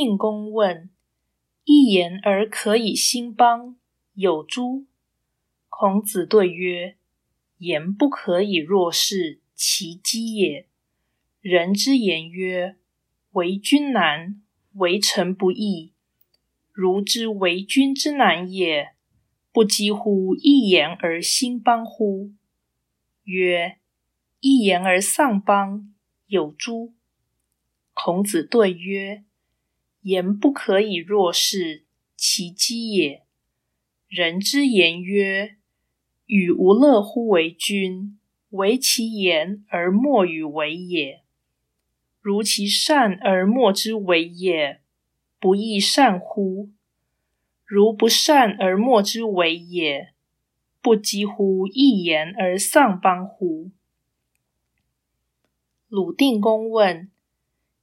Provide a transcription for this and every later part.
定公问：“一言而可以兴邦，有诸？”孔子对曰：“言不可以若是，其几也。人之言曰：‘为君难，为臣不易。’如之为君之难也，不几乎一言而兴邦乎？”曰：“一言而丧邦，有诸？”孔子对曰：“言不可以若是，其机也。人之言曰。”与无乐乎为君，唯其言而莫与为也。如其善而莫之为也，不亦善乎？如不善而莫之为也，不几乎一言而丧邦乎？鲁定公问：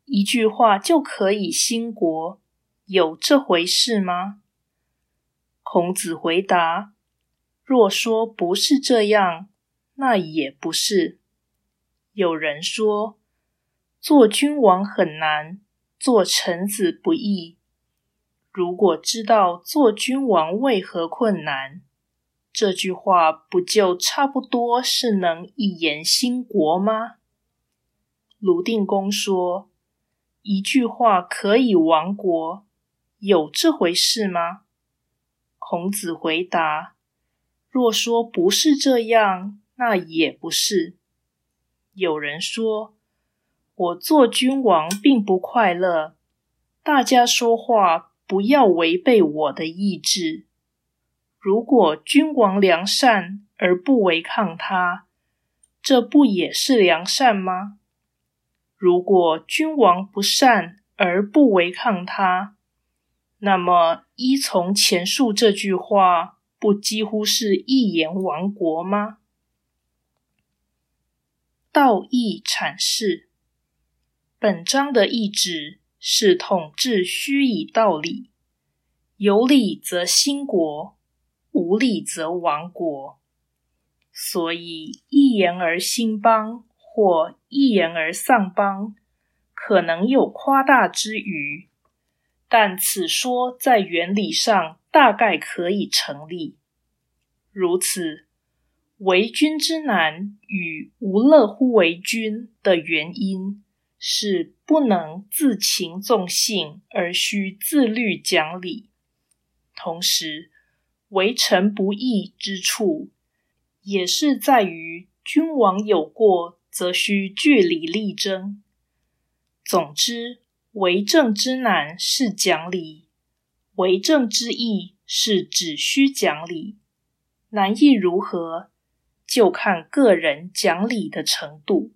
一句话就可以兴国，有这回事吗？孔子回答。若说不是这样，那也不是。有人说，做君王很难，做臣子不易。如果知道做君王为何困难，这句话不就差不多是能一言兴国吗？鲁定公说，一句话可以亡国，有这回事吗？孔子回答。若说不是这样，那也不是。有人说，我做君王并不快乐。大家说话不要违背我的意志。如果君王良善而不违抗他，这不也是良善吗？如果君王不善而不违抗他，那么依从前述这句话。不几乎是一言亡国吗？道义阐释本章的意旨是统治须以道理，有理则兴国，无理则亡国。所以一言而兴邦，或一言而丧邦，可能有夸大之余，但此说在原理上。大概可以成立。如此，为君之难与无乐乎为君的原因，是不能自情纵性而需自律讲理；同时，为臣不义之处，也是在于君王有过，则需据理力争。总之，为政之难是讲理。为政之易是只需讲理，难易如何，就看个人讲理的程度。